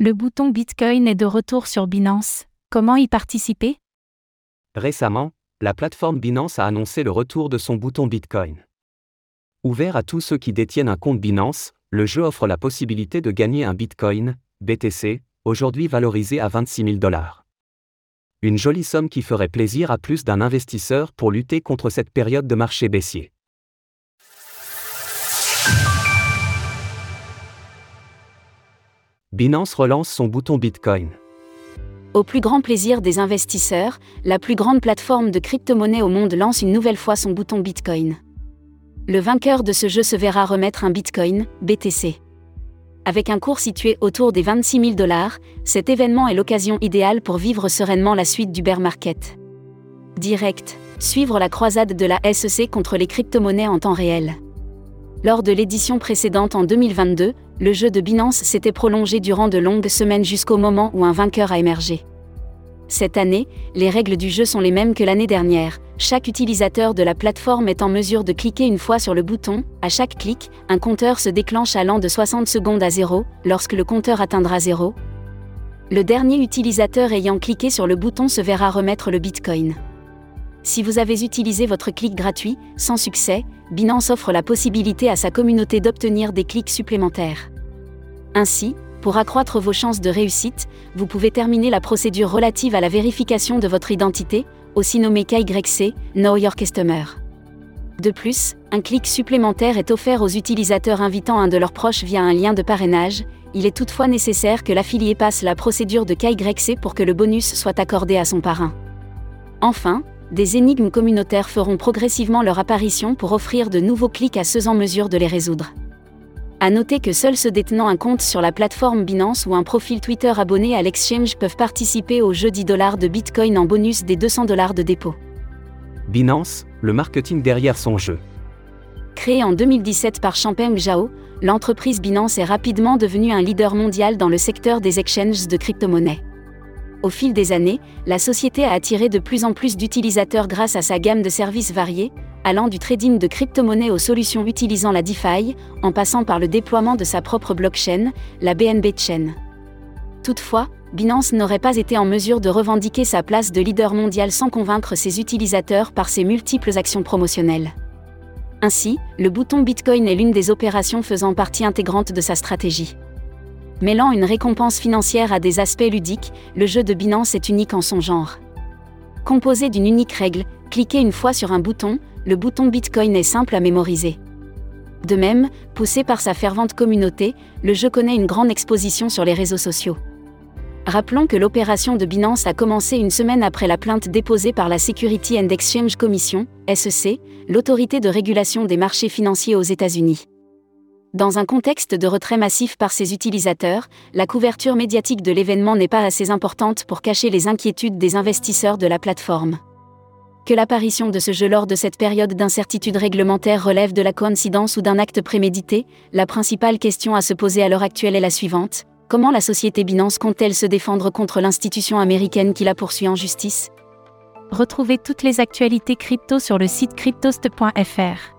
Le bouton Bitcoin est de retour sur Binance. Comment y participer? Récemment, la plateforme Binance a annoncé le retour de son bouton Bitcoin. Ouvert à tous ceux qui détiennent un compte Binance, le jeu offre la possibilité de gagner un Bitcoin, BTC, aujourd'hui valorisé à 26 000 dollars. Une jolie somme qui ferait plaisir à plus d'un investisseur pour lutter contre cette période de marché baissier. Binance relance son bouton Bitcoin. Au plus grand plaisir des investisseurs, la plus grande plateforme de crypto-monnaie au monde lance une nouvelle fois son bouton Bitcoin. Le vainqueur de ce jeu se verra remettre un Bitcoin, BTC. Avec un cours situé autour des 26 000 dollars, cet événement est l'occasion idéale pour vivre sereinement la suite du bear market. Direct, suivre la croisade de la SEC contre les crypto-monnaies en temps réel. Lors de l'édition précédente en 2022, le jeu de Binance s'était prolongé durant de longues semaines jusqu'au moment où un vainqueur a émergé. Cette année, les règles du jeu sont les mêmes que l'année dernière. Chaque utilisateur de la plateforme est en mesure de cliquer une fois sur le bouton. À chaque clic, un compteur se déclenche allant de 60 secondes à 0. Lorsque le compteur atteindra 0, le dernier utilisateur ayant cliqué sur le bouton se verra remettre le Bitcoin. Si vous avez utilisé votre clic gratuit, sans succès, Binance offre la possibilité à sa communauté d'obtenir des clics supplémentaires. Ainsi, pour accroître vos chances de réussite, vous pouvez terminer la procédure relative à la vérification de votre identité, aussi nommée KYC, Know Your Customer. De plus, un clic supplémentaire est offert aux utilisateurs invitant un de leurs proches via un lien de parrainage, il est toutefois nécessaire que l'affilié passe la procédure de KYC pour que le bonus soit accordé à son parrain. Enfin, des énigmes communautaires feront progressivement leur apparition pour offrir de nouveaux clics à ceux en mesure de les résoudre. À noter que seuls ceux détenant un compte sur la plateforme Binance ou un profil Twitter abonné à l'exchange peuvent participer au jeu 10 dollars de Bitcoin en bonus des 200 dollars de dépôt. Binance, le marketing derrière son jeu. Créée en 2017 par Champeng Zhao, l'entreprise Binance est rapidement devenue un leader mondial dans le secteur des exchanges de crypto-monnaies. Au fil des années, la société a attiré de plus en plus d'utilisateurs grâce à sa gamme de services variés, allant du trading de crypto-monnaies aux solutions utilisant la DeFi, en passant par le déploiement de sa propre blockchain, la BNB Chain. Toutefois, Binance n'aurait pas été en mesure de revendiquer sa place de leader mondial sans convaincre ses utilisateurs par ses multiples actions promotionnelles. Ainsi, le bouton Bitcoin est l'une des opérations faisant partie intégrante de sa stratégie. Mêlant une récompense financière à des aspects ludiques, le jeu de Binance est unique en son genre. Composé d'une unique règle, cliquez une fois sur un bouton, le bouton Bitcoin est simple à mémoriser. De même, poussé par sa fervente communauté, le jeu connaît une grande exposition sur les réseaux sociaux. Rappelons que l'opération de Binance a commencé une semaine après la plainte déposée par la Security and Exchange Commission, SEC, l'autorité de régulation des marchés financiers aux États-Unis. Dans un contexte de retrait massif par ses utilisateurs, la couverture médiatique de l'événement n'est pas assez importante pour cacher les inquiétudes des investisseurs de la plateforme. Que l'apparition de ce jeu lors de cette période d'incertitude réglementaire relève de la coïncidence ou d'un acte prémédité, la principale question à se poser à l'heure actuelle est la suivante. Comment la société Binance compte-t-elle se défendre contre l'institution américaine qui la poursuit en justice? Retrouvez toutes les actualités crypto sur le site cryptost.fr.